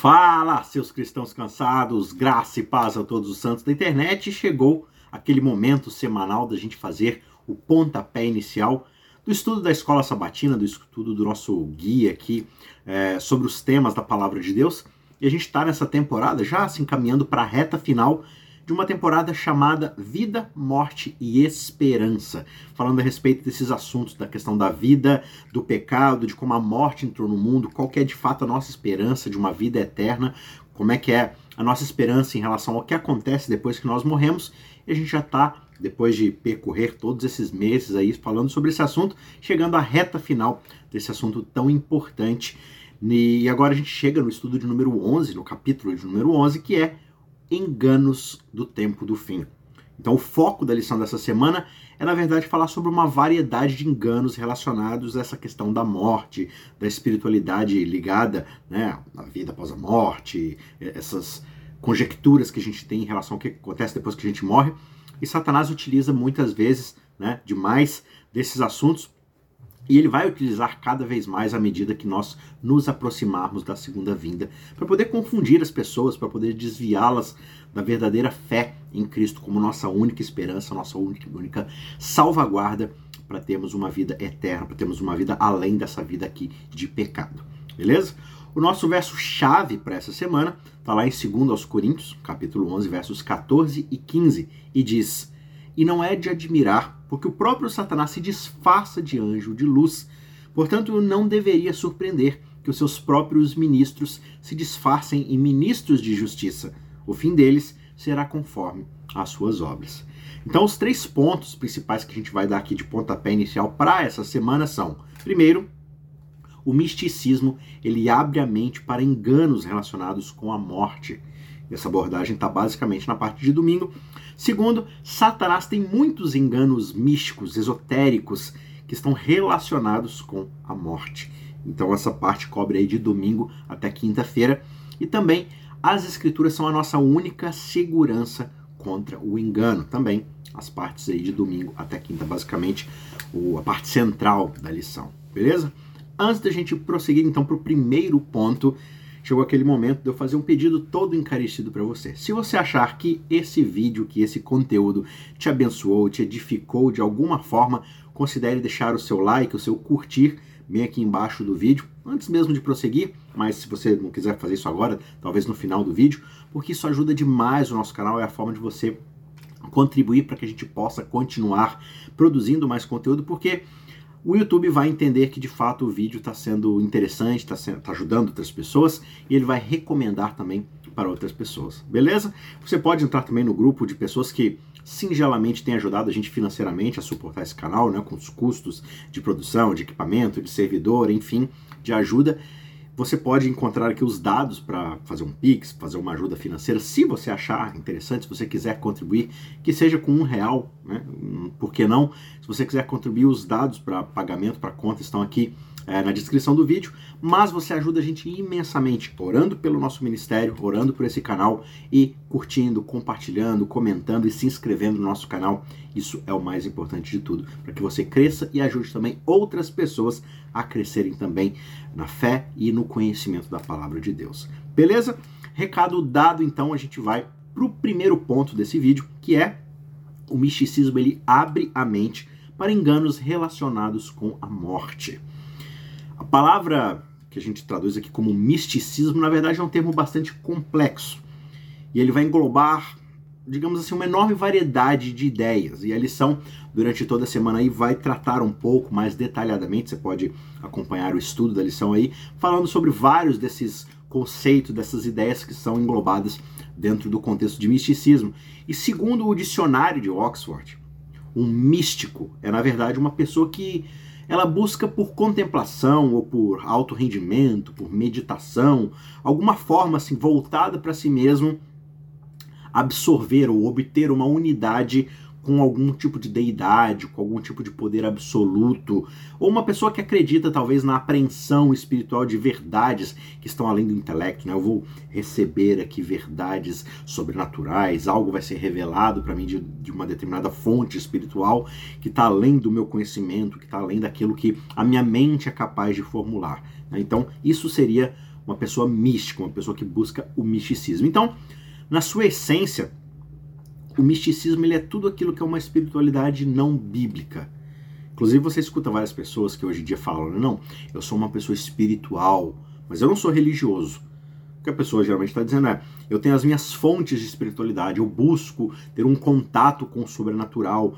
Fala, seus cristãos cansados, graça e paz a todos os santos da internet. Chegou aquele momento semanal da gente fazer o pontapé inicial do estudo da escola sabatina, do estudo do nosso guia aqui é, sobre os temas da palavra de Deus. E a gente está nessa temporada já se encaminhando para a reta final de uma temporada chamada Vida, Morte e Esperança, falando a respeito desses assuntos da questão da vida, do pecado, de como a morte entrou no mundo, qual que é de fato a nossa esperança de uma vida eterna, como é que é a nossa esperança em relação ao que acontece depois que nós morremos. E a gente já está, depois de percorrer todos esses meses aí falando sobre esse assunto, chegando à reta final desse assunto tão importante. E agora a gente chega no estudo de número 11, no capítulo de número 11, que é enganos do tempo do fim. Então, o foco da lição dessa semana é, na verdade, falar sobre uma variedade de enganos relacionados a essa questão da morte, da espiritualidade ligada né, à vida após a morte, essas conjecturas que a gente tem em relação ao que acontece depois que a gente morre. E Satanás utiliza muitas vezes né, demais desses assuntos e ele vai utilizar cada vez mais à medida que nós nos aproximarmos da segunda vinda, para poder confundir as pessoas, para poder desviá-las da verdadeira fé em Cristo como nossa única esperança, nossa única, salvaguarda para termos uma vida eterna, para termos uma vida além dessa vida aqui de pecado. Beleza? O nosso verso chave para essa semana está lá em 2 aos Coríntios, capítulo 11, versos 14 e 15, e diz: "E não é de admirar porque o próprio Satanás se disfarça de anjo de luz. Portanto, não deveria surpreender que os seus próprios ministros se disfarcem em ministros de justiça. O fim deles será conforme as suas obras. Então, os três pontos principais que a gente vai dar aqui de pontapé inicial para essa semana são: primeiro, o misticismo ele abre a mente para enganos relacionados com a morte. Essa abordagem está basicamente na parte de domingo. Segundo, Satanás tem muitos enganos místicos, esotéricos, que estão relacionados com a morte. Então essa parte cobre aí de domingo até quinta-feira. E também as escrituras são a nossa única segurança contra o engano. Também as partes aí de domingo até quinta, basicamente a parte central da lição. Beleza? Antes da gente prosseguir então para o primeiro ponto, chegou aquele momento de eu fazer um pedido todo encarecido para você. Se você achar que esse vídeo, que esse conteúdo te abençoou, te edificou de alguma forma, considere deixar o seu like, o seu curtir bem aqui embaixo do vídeo, antes mesmo de prosseguir, mas se você não quiser fazer isso agora, talvez no final do vídeo, porque isso ajuda demais o nosso canal, é a forma de você contribuir para que a gente possa continuar produzindo mais conteúdo, porque o YouTube vai entender que de fato o vídeo está sendo interessante, está tá ajudando outras pessoas e ele vai recomendar também para outras pessoas, beleza? Você pode entrar também no grupo de pessoas que singelamente têm ajudado a gente financeiramente a suportar esse canal, né, com os custos de produção, de equipamento, de servidor, enfim, de ajuda. Você pode encontrar aqui os dados para fazer um Pix, fazer uma ajuda financeira, se você achar interessante, se você quiser contribuir, que seja com um real, né? Por que não? Se você quiser contribuir, os dados para pagamento, para conta estão aqui é, na descrição do vídeo, mas você ajuda a gente imensamente orando pelo nosso ministério, orando por esse canal e curtindo, compartilhando, comentando e se inscrevendo no nosso canal. Isso é o mais importante de tudo, para que você cresça e ajude também outras pessoas a crescerem também na fé e no conhecimento da palavra de Deus. Beleza? Recado dado, então a gente vai para o primeiro ponto desse vídeo, que é o misticismo ele abre a mente para enganos relacionados com a morte. A palavra que a gente traduz aqui como misticismo, na verdade, é um termo bastante complexo. E ele vai englobar, digamos assim, uma enorme variedade de ideias. E a lição, durante toda a semana aí, vai tratar um pouco mais detalhadamente. Você pode acompanhar o estudo da lição aí, falando sobre vários desses conceitos, dessas ideias que são englobadas dentro do contexto de misticismo. E segundo o dicionário de Oxford, um místico é, na verdade, uma pessoa que ela busca por contemplação ou por alto rendimento, por meditação, alguma forma assim voltada para si mesmo absorver ou obter uma unidade com algum tipo de deidade, com algum tipo de poder absoluto, ou uma pessoa que acredita talvez na apreensão espiritual de verdades que estão além do intelecto, né? Eu vou receber aqui verdades sobrenaturais, algo vai ser revelado para mim de, de, uma determinada fonte espiritual que está além do meu conhecimento, que está além daquilo que a minha mente é capaz de formular. Né? Então, isso seria uma pessoa mística, uma pessoa que busca o misticismo. Então, na sua essência, o misticismo ele é tudo aquilo que é uma espiritualidade não bíblica. Inclusive você escuta várias pessoas que hoje em dia falam, não, eu sou uma pessoa espiritual, mas eu não sou religioso. O que a pessoa geralmente está dizendo é, eu tenho as minhas fontes de espiritualidade, eu busco ter um contato com o sobrenatural,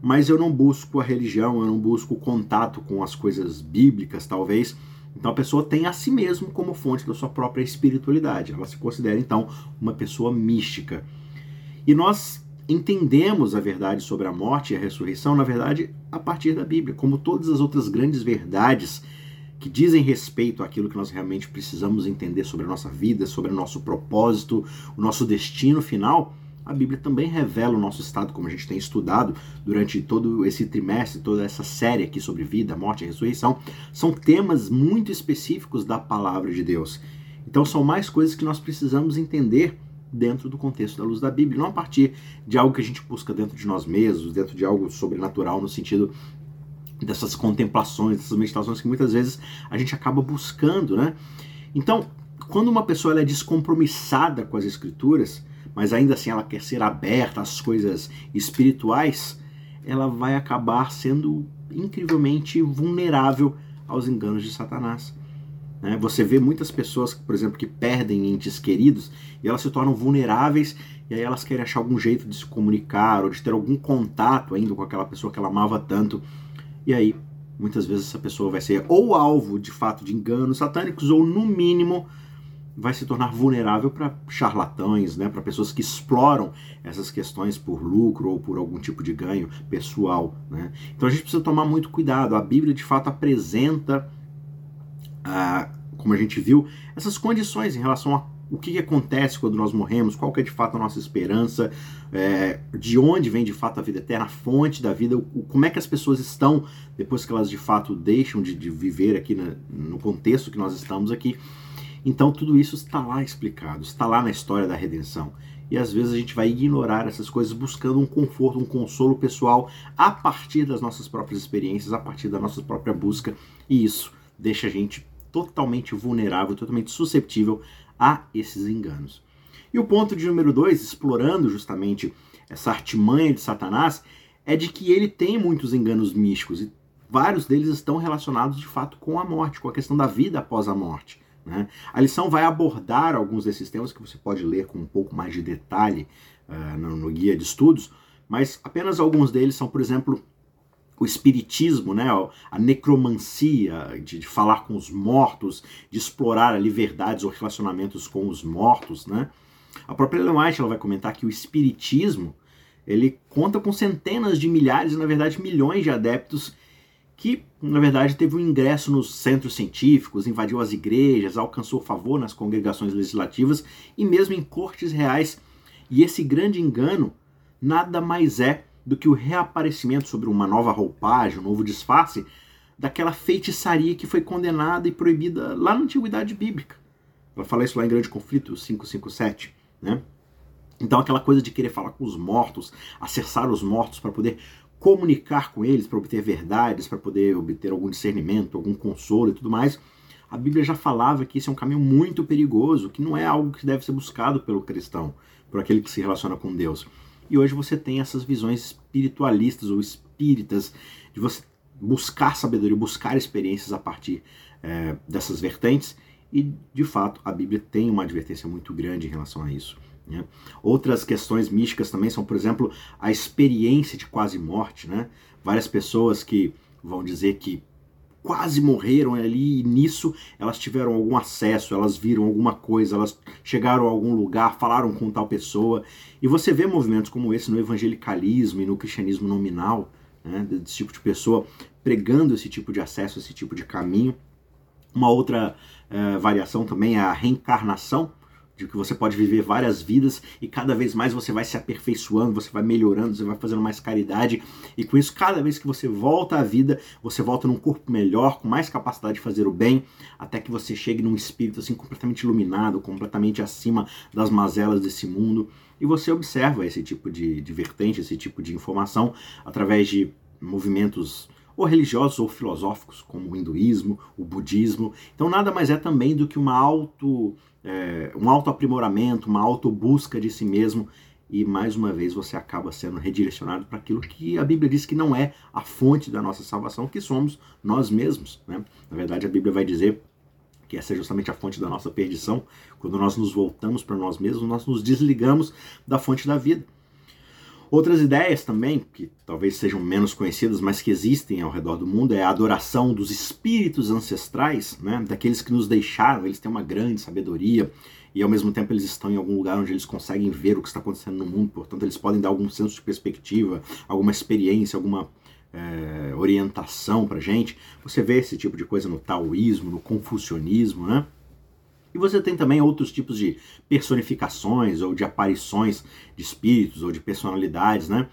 mas eu não busco a religião, eu não busco o contato com as coisas bíblicas, talvez. Então a pessoa tem a si mesmo como fonte da sua própria espiritualidade. Ela se considera então uma pessoa mística. E nós entendemos a verdade sobre a morte e a ressurreição, na verdade, a partir da Bíblia, como todas as outras grandes verdades que dizem respeito àquilo que nós realmente precisamos entender sobre a nossa vida, sobre o nosso propósito, o nosso destino final. A Bíblia também revela o nosso estado, como a gente tem estudado durante todo esse trimestre, toda essa série aqui sobre vida, morte e ressurreição. São temas muito específicos da palavra de Deus. Então, são mais coisas que nós precisamos entender dentro do contexto da luz da Bíblia, não a partir de algo que a gente busca dentro de nós mesmos, dentro de algo sobrenatural no sentido dessas contemplações, dessas meditações que muitas vezes a gente acaba buscando, né? Então, quando uma pessoa é descompromissada com as escrituras, mas ainda assim ela quer ser aberta às coisas espirituais, ela vai acabar sendo incrivelmente vulnerável aos enganos de Satanás. Né? Você vê muitas pessoas, por exemplo, que perdem entes queridos e elas se tornam vulneráveis e aí elas querem achar algum jeito de se comunicar ou de ter algum contato ainda com aquela pessoa que ela amava tanto. E aí, muitas vezes essa pessoa vai ser ou alvo de fato de enganos satânicos ou no mínimo vai se tornar vulnerável para charlatães, né, para pessoas que exploram essas questões por lucro ou por algum tipo de ganho pessoal. Né? Então a gente precisa tomar muito cuidado. A Bíblia de fato apresenta como a gente viu, essas condições em relação a o que, que, acontece quando nós morremos, qual que é de fato a nossa esperança, é, de onde vem de fato a vida eterna, a fonte da vida, o, como é que as pessoas estão depois que elas de fato deixam de, de viver aqui na, no contexto que nós estamos aqui. Então tudo isso está lá explicado, está lá na história da redenção. E às vezes a gente vai ignorar essas coisas buscando um conforto, um consolo pessoal a partir das nossas próprias experiências, a partir da nossa própria busca, e isso deixa a gente totalmente vulnerável, totalmente susceptível a esses enganos. E o ponto de número dois, explorando justamente essa artimanha de Satanás, é de que ele tem muitos enganos místicos e vários deles estão relacionados de fato com a morte, com a questão da vida após a morte. Né? A lição vai abordar alguns desses temas que você pode ler com um pouco mais de detalhe uh, no, no guia de estudos, mas apenas alguns deles são, por exemplo, o espiritismo, né, a necromancia, de, de, falar com os mortos, de explorar ali verdades ou relacionamentos com os mortos, né? A própria Ellen White ela vai comentar que o espiritismo ele conta com centenas de milhares, na verdade milhões de adeptos que, na verdade, teve um ingresso nos centros científicos, invadiu as igrejas, alcançou favor nas congregações legislativas e mesmo em cortes reais. E esse grande engano nada mais é do que o reaparecimento sobre uma nova roupagem, um novo disfarce daquela feitiçaria que foi condenada e proibida lá na Antiguidade Bíblica. Ela fala isso lá em Grande Conflito 557, né? Então aquela coisa de querer falar com os mortos, acessar os mortos para poder comunicar com eles, para obter verdades, para poder obter algum discernimento, algum consolo e tudo mais. A Bíblia já falava que isso é um caminho muito perigoso, que não é algo que deve ser buscado pelo cristão, por aquele que se relaciona com Deus. E hoje você tem essas visões espiritualistas ou espíritas de você buscar sabedoria, buscar experiências a partir é, dessas vertentes. E de fato a Bíblia tem uma advertência muito grande em relação a isso. Né? Outras questões místicas também são, por exemplo, a experiência de quase morte. Né? Várias pessoas que vão dizer que quase morreram ali e nisso elas tiveram algum acesso, elas viram alguma coisa, elas chegaram a algum lugar, falaram com tal pessoa. E você vê movimentos como esse no evangelicalismo e no cristianismo nominal, né, desse tipo de pessoa pregando esse tipo de acesso, esse tipo de caminho. Uma outra uh, variação também é a reencarnação, de que você pode viver várias vidas e cada vez mais você vai se aperfeiçoando, você vai melhorando, você vai fazendo mais caridade. E com isso cada vez que você volta à vida, você volta num corpo melhor, com mais capacidade de fazer o bem, até que você chegue num espírito assim completamente iluminado, completamente acima das mazelas desse mundo. E você observa esse tipo de, de vertente, esse tipo de informação através de movimentos ou religiosos ou filosóficos, como o hinduísmo, o budismo. Então nada mais é também do que uma auto, é, um autoaprimoramento, uma autobusca de si mesmo e mais uma vez você acaba sendo redirecionado para aquilo que a Bíblia diz que não é a fonte da nossa salvação, que somos nós mesmos. Né? Na verdade, a Bíblia vai dizer que essa é justamente a fonte da nossa perdição. Quando nós nos voltamos para nós mesmos, nós nos desligamos da fonte da vida. Outras ideias também, que talvez sejam menos conhecidas, mas que existem ao redor do mundo, é a adoração dos espíritos ancestrais, né? daqueles que nos deixaram, eles têm uma grande sabedoria, e ao mesmo tempo eles estão em algum lugar onde eles conseguem ver o que está acontecendo no mundo, portanto eles podem dar algum senso de perspectiva, alguma experiência, alguma é, orientação para gente. Você vê esse tipo de coisa no taoísmo, no confucionismo, né? E você tem também outros tipos de personificações ou de aparições de espíritos ou de personalidades, né?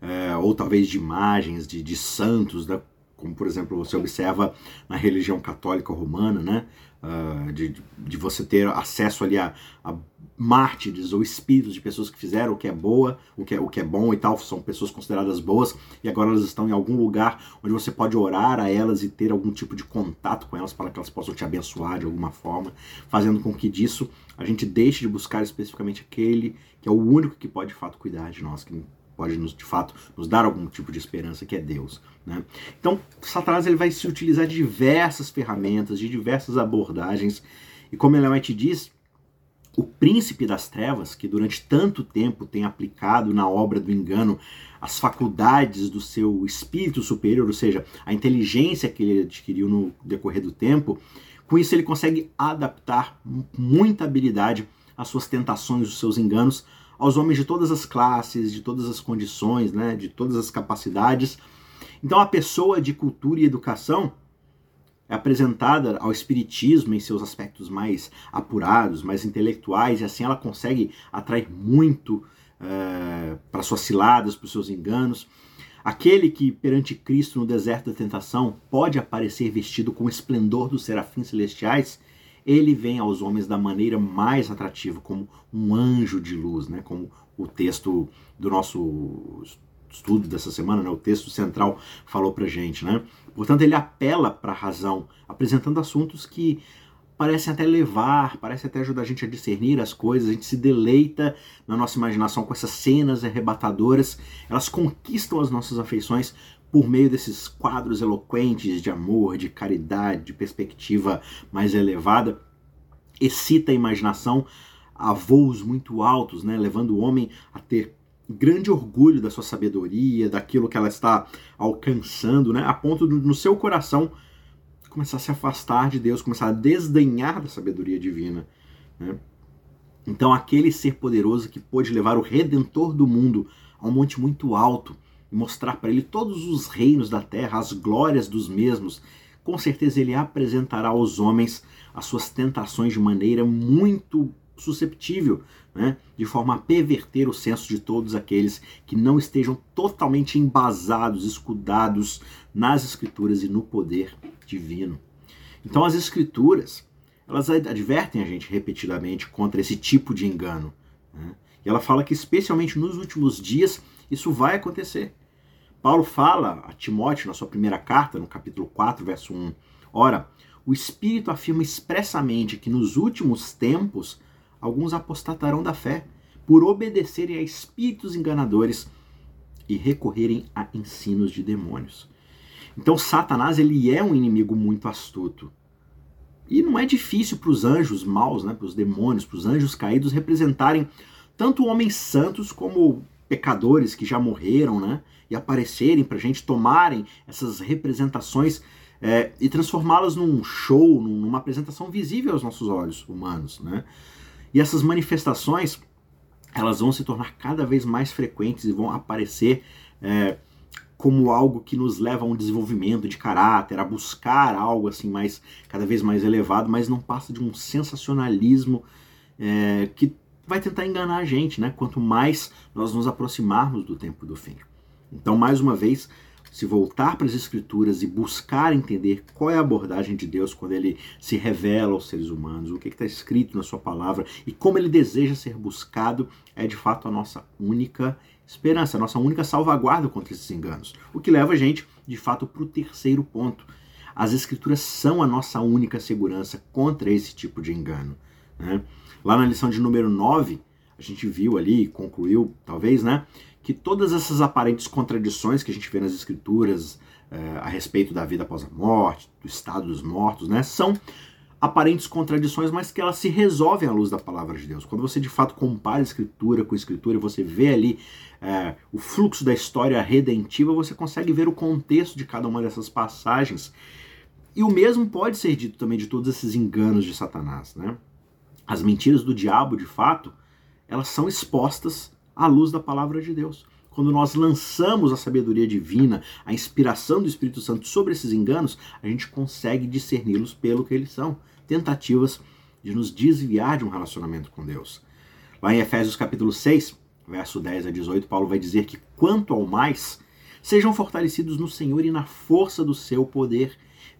É, ou talvez de imagens de, de santos? Como por exemplo você observa na religião católica romana, né? Uh, de, de você ter acesso ali a, a mártires ou espíritos de pessoas que fizeram o que é boa, o que é, o que é bom e tal, são pessoas consideradas boas e agora elas estão em algum lugar onde você pode orar a elas e ter algum tipo de contato com elas para que elas possam te abençoar de alguma forma, fazendo com que disso a gente deixe de buscar especificamente aquele que é o único que pode de fato cuidar de nós, que pode nos, de fato nos dar algum tipo de esperança, que é Deus. Né? Então, Satanás ele vai se utilizar de diversas ferramentas, de diversas abordagens, e como Ellen diz, o príncipe das trevas, que durante tanto tempo tem aplicado na obra do engano as faculdades do seu espírito superior, ou seja, a inteligência que ele adquiriu no decorrer do tempo, com isso ele consegue adaptar muita habilidade às suas tentações, os seus enganos, aos homens de todas as classes, de todas as condições, né, de todas as capacidades. Então a pessoa de cultura e educação é apresentada ao espiritismo em seus aspectos mais apurados, mais intelectuais, e assim ela consegue atrair muito é, para suas ciladas, para os seus enganos. Aquele que perante Cristo no deserto da tentação pode aparecer vestido com o esplendor dos serafins celestiais, ele vem aos homens da maneira mais atrativa, como um anjo de luz, né? como o texto do nosso estudo dessa semana, né? o texto central falou para gente. Né? Portanto, ele apela para a razão, apresentando assuntos que parecem até levar, parecem até ajudar a gente a discernir as coisas, a gente se deleita na nossa imaginação com essas cenas arrebatadoras, elas conquistam as nossas afeições por meio desses quadros eloquentes de amor, de caridade, de perspectiva mais elevada, excita a imaginação a voos muito altos, né, levando o homem a ter grande orgulho da sua sabedoria, daquilo que ela está alcançando, né, a ponto de, no seu coração começar a se afastar de Deus, começar a desdenhar da sabedoria divina. Né? Então, aquele ser poderoso que pôde levar o Redentor do mundo a um monte muito alto, mostrar para ele todos os reinos da terra, as glórias dos mesmos, com certeza ele apresentará aos homens as suas tentações de maneira muito susceptível, né? de forma a perverter o senso de todos aqueles que não estejam totalmente embasados, escudados nas escrituras e no poder divino. Então as escrituras, elas advertem a gente repetidamente contra esse tipo de engano. Né? E ela fala que especialmente nos últimos dias isso vai acontecer. Paulo fala a Timóteo na sua primeira carta, no capítulo 4, verso 1. Ora, o Espírito afirma expressamente que nos últimos tempos alguns apostatarão da fé por obedecerem a espíritos enganadores e recorrerem a ensinos de demônios. Então Satanás ele é um inimigo muito astuto. E não é difícil para os anjos maus, né, para os demônios, para os anjos caídos representarem tanto homens santos como pecadores que já morreram, né? E aparecerem para a gente tomarem essas representações é, e transformá-las num show, numa apresentação visível aos nossos olhos humanos, né? E essas manifestações elas vão se tornar cada vez mais frequentes e vão aparecer é, como algo que nos leva a um desenvolvimento de caráter, a buscar algo assim mais cada vez mais elevado, mas não passa de um sensacionalismo é, que vai tentar enganar a gente, né? Quanto mais nós nos aproximarmos do tempo do fim. Então, mais uma vez, se voltar para as Escrituras e buscar entender qual é a abordagem de Deus quando ele se revela aos seres humanos, o que está escrito na sua palavra e como ele deseja ser buscado, é de fato a nossa única esperança, a nossa única salvaguarda contra esses enganos. O que leva a gente, de fato, para o terceiro ponto. As Escrituras são a nossa única segurança contra esse tipo de engano. Né? Lá na lição de número 9, a gente viu ali, concluiu, talvez, né, que todas essas aparentes contradições que a gente vê nas escrituras é, a respeito da vida após a morte, do estado dos mortos, né, são aparentes contradições, mas que elas se resolvem à luz da palavra de Deus. Quando você de fato compara a escritura com a escritura, você vê ali é, o fluxo da história redentiva, você consegue ver o contexto de cada uma dessas passagens. E o mesmo pode ser dito também de todos esses enganos de Satanás, né? As mentiras do diabo, de fato, elas são expostas à luz da palavra de Deus. Quando nós lançamos a sabedoria divina, a inspiração do Espírito Santo sobre esses enganos, a gente consegue discerni-los pelo que eles são tentativas de nos desviar de um relacionamento com Deus. Lá em Efésios capítulo 6, verso 10 a 18, Paulo vai dizer que quanto ao mais, sejam fortalecidos no Senhor e na força do seu poder.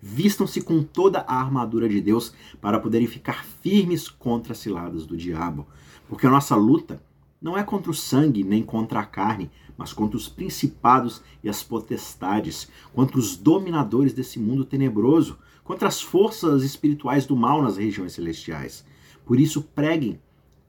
Vistam-se com toda a armadura de Deus para poderem ficar firmes contra as ciladas do diabo. Porque a nossa luta não é contra o sangue nem contra a carne, mas contra os principados e as potestades, contra os dominadores desse mundo tenebroso, contra as forças espirituais do mal nas regiões celestiais. Por isso, preguem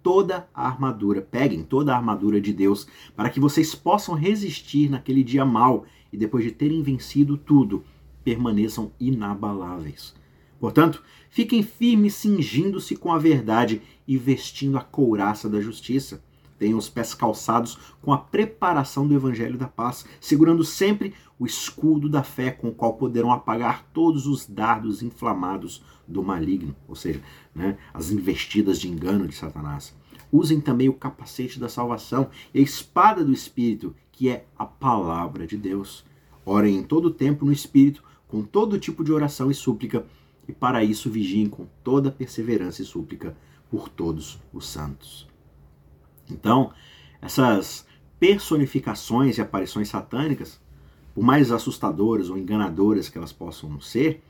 toda a armadura, peguem toda a armadura de Deus, para que vocês possam resistir naquele dia mal e depois de terem vencido tudo, permaneçam inabaláveis. Portanto, fiquem firmes cingindo-se com a verdade e vestindo a couraça da justiça. Tenham os pés calçados com a preparação do evangelho da paz, segurando sempre o escudo da fé com o qual poderão apagar todos os dardos inflamados do maligno, ou seja, né, as investidas de engano de Satanás. Usem também o capacete da salvação e a espada do Espírito, que é a palavra de Deus. Orem em todo o tempo no Espírito, com todo tipo de oração e súplica, e para isso vigiem com toda perseverança e súplica por todos os santos. Então, essas personificações e aparições satânicas, por mais assustadoras ou enganadoras que elas possam ser,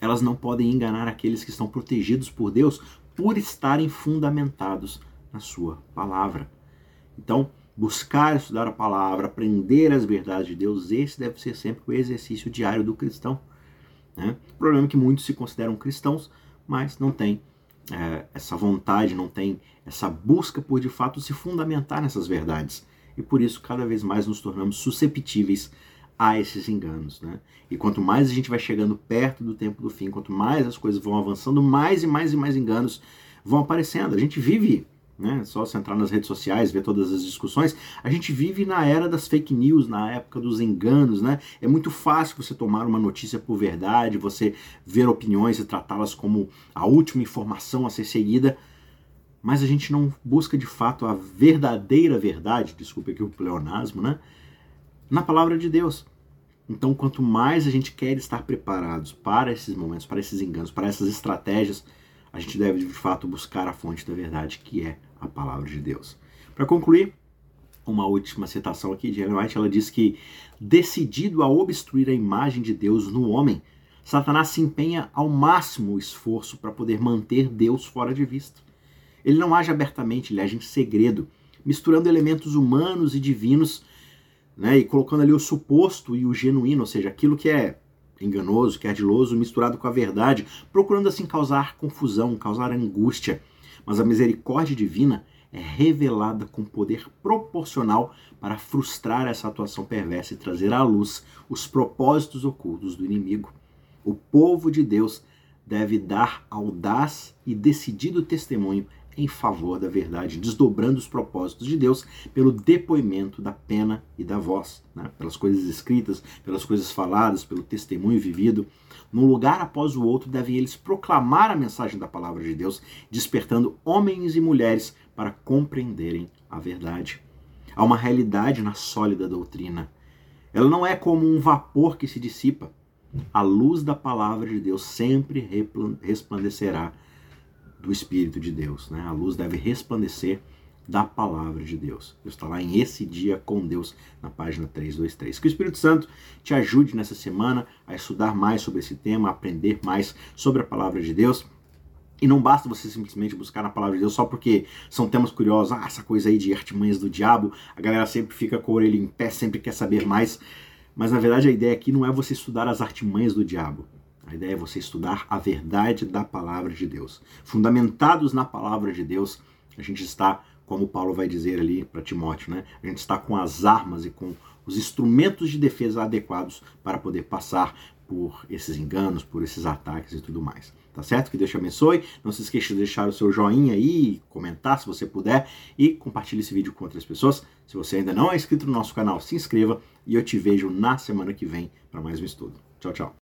elas não podem enganar aqueles que estão protegidos por Deus por estarem fundamentados na sua palavra. Então, buscar estudar a palavra, aprender as verdades de Deus, esse deve ser sempre o exercício diário do cristão. Né? O problema é que muitos se consideram cristãos, mas não têm é, essa vontade, não têm essa busca por de fato se fundamentar nessas verdades. E por isso, cada vez mais nos tornamos susceptíveis a esses enganos. Né? E quanto mais a gente vai chegando perto do tempo do fim, quanto mais as coisas vão avançando, mais e mais e mais enganos vão aparecendo. A gente vive né? Só você entrar nas redes sociais, ver todas as discussões. A gente vive na era das fake news, na época dos enganos, né? É muito fácil você tomar uma notícia por verdade, você ver opiniões e tratá-las como a última informação a ser seguida, mas a gente não busca de fato a verdadeira verdade, desculpe aqui o pleonasmo, né? Na palavra de Deus. Então, quanto mais a gente quer estar preparados para esses momentos, para esses enganos, para essas estratégias, a gente deve de fato buscar a fonte da verdade, que é a palavra de Deus. Para concluir, uma última citação aqui de Ellen White, ela diz que, decidido a obstruir a imagem de Deus no homem, Satanás se empenha ao máximo o esforço para poder manter Deus fora de vista. Ele não age abertamente, ele age em segredo, misturando elementos humanos e divinos, né, e colocando ali o suposto e o genuíno, ou seja, aquilo que é enganoso, que é ardiloso, misturado com a verdade, procurando assim causar confusão, causar angústia. Mas a misericórdia divina é revelada com poder proporcional para frustrar essa atuação perversa e trazer à luz os propósitos ocultos do inimigo. O povo de Deus deve dar audaz e decidido testemunho em favor da verdade, desdobrando os propósitos de Deus pelo depoimento da pena e da voz, né? pelas coisas escritas, pelas coisas faladas, pelo testemunho vivido. Num lugar após o outro, devem eles proclamar a mensagem da palavra de Deus, despertando homens e mulheres para compreenderem a verdade. Há uma realidade na sólida doutrina. Ela não é como um vapor que se dissipa. A luz da palavra de Deus sempre resplandecerá do Espírito de Deus. Né? A luz deve resplandecer da palavra de Deus. Deus está lá em Esse Dia com Deus, na página 323. Que o Espírito Santo te ajude nessa semana a estudar mais sobre esse tema, a aprender mais sobre a palavra de Deus. E não basta você simplesmente buscar na palavra de Deus só porque são temas curiosos. Ah, essa coisa aí de artimanhas do diabo, a galera sempre fica com a orelha em pé, sempre quer saber mais. Mas na verdade a ideia aqui não é você estudar as artimanhas do diabo. A ideia é você estudar a verdade da palavra de Deus. Fundamentados na palavra de Deus, a gente está, como Paulo vai dizer ali para Timóteo, né? A gente está com as armas e com os instrumentos de defesa adequados para poder passar por esses enganos, por esses ataques e tudo mais. Tá certo? Que Deus te abençoe. Não se esqueça de deixar o seu joinha aí, comentar se você puder e compartilhe esse vídeo com outras pessoas. Se você ainda não é inscrito no nosso canal, se inscreva e eu te vejo na semana que vem para mais um estudo. Tchau, tchau.